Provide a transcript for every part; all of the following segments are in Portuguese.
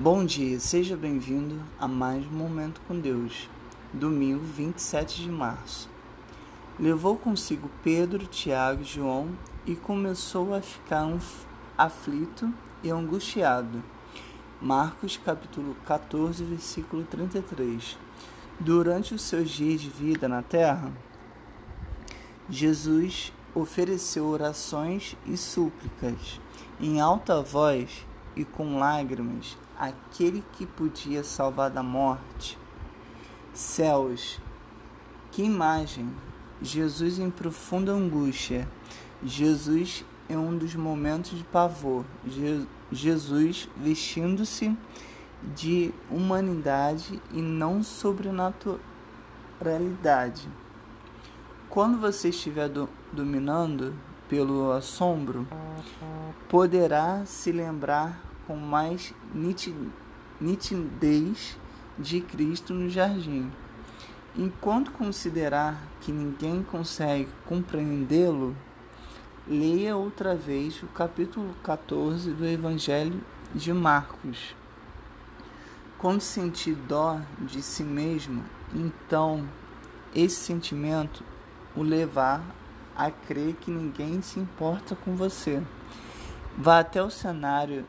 Bom dia, seja bem-vindo a mais um Momento com Deus, domingo 27 de março. Levou consigo Pedro, Tiago e João e começou a ficar aflito e angustiado. Marcos capítulo 14, versículo 33. Durante os seus dias de vida na terra, Jesus ofereceu orações e súplicas em alta voz e com lágrimas aquele que podia salvar da morte. Céus, que imagem! Jesus em profunda angústia. Jesus em um dos momentos de pavor. Je Jesus vestindo-se de humanidade e não sobrenaturalidade. Quando você estiver do dominando pelo assombro, poderá se lembrar com mais nitidez de Cristo no jardim. Enquanto considerar que ninguém consegue compreendê-lo, leia outra vez o capítulo 14 do Evangelho de Marcos. Quando sentir dó de si mesmo, então esse sentimento o levar a crer que ninguém se importa com você. Vá até o cenário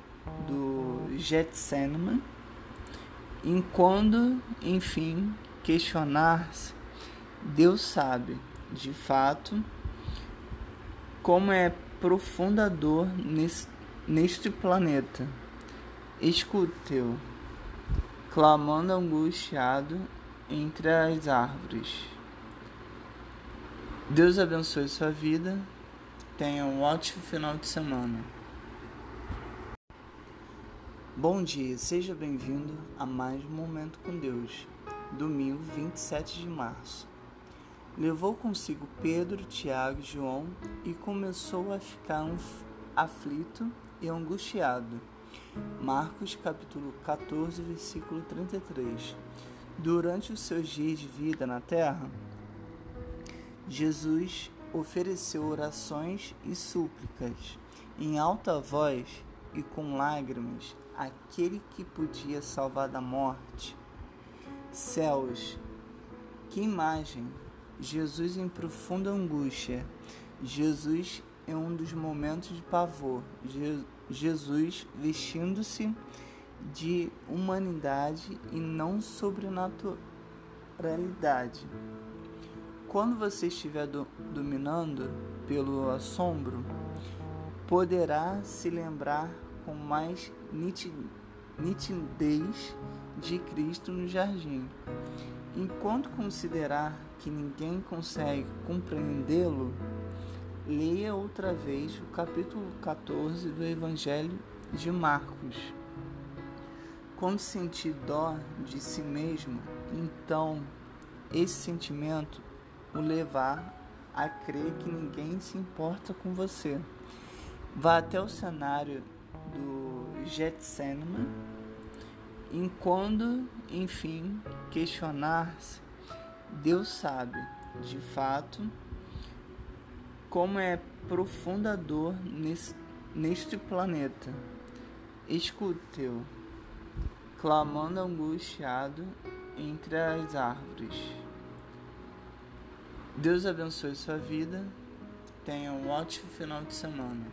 do Getseman, e quando, enfim, questionar-se, Deus sabe, de fato, como é profunda dor nesse, neste planeta. Escute-o, clamando angustiado entre as árvores. Deus abençoe sua vida. Tenha um ótimo final de semana. Bom dia, seja bem-vindo a mais um Momento com Deus, domingo 27 de março. Levou consigo Pedro, Tiago e João e começou a ficar aflito e angustiado. Marcos capítulo 14, versículo 33. Durante os seus dias de vida na terra, Jesus ofereceu orações e súplicas em alta voz e com lágrimas aquele que podia salvar da morte. Céus, que imagem! Jesus em profunda angústia. Jesus em um dos momentos de pavor. Je Jesus vestindo-se de humanidade e não sobrenaturalidade. Quando você estiver do dominando pelo assombro, poderá se lembrar com mais nitidez de Cristo no jardim. Enquanto considerar que ninguém consegue compreendê-lo, leia outra vez o capítulo 14 do Evangelho de Marcos. Quando sentir dó de si mesmo, então esse sentimento o levar a crer que ninguém se importa com você. Vá até o cenário do Getseman, e quando, enfim, questionar-se, Deus sabe, de fato, como é profunda dor nesse, neste planeta. Escute-o, clamando angustiado entre as árvores. Deus abençoe sua vida. Tenha um ótimo final de semana.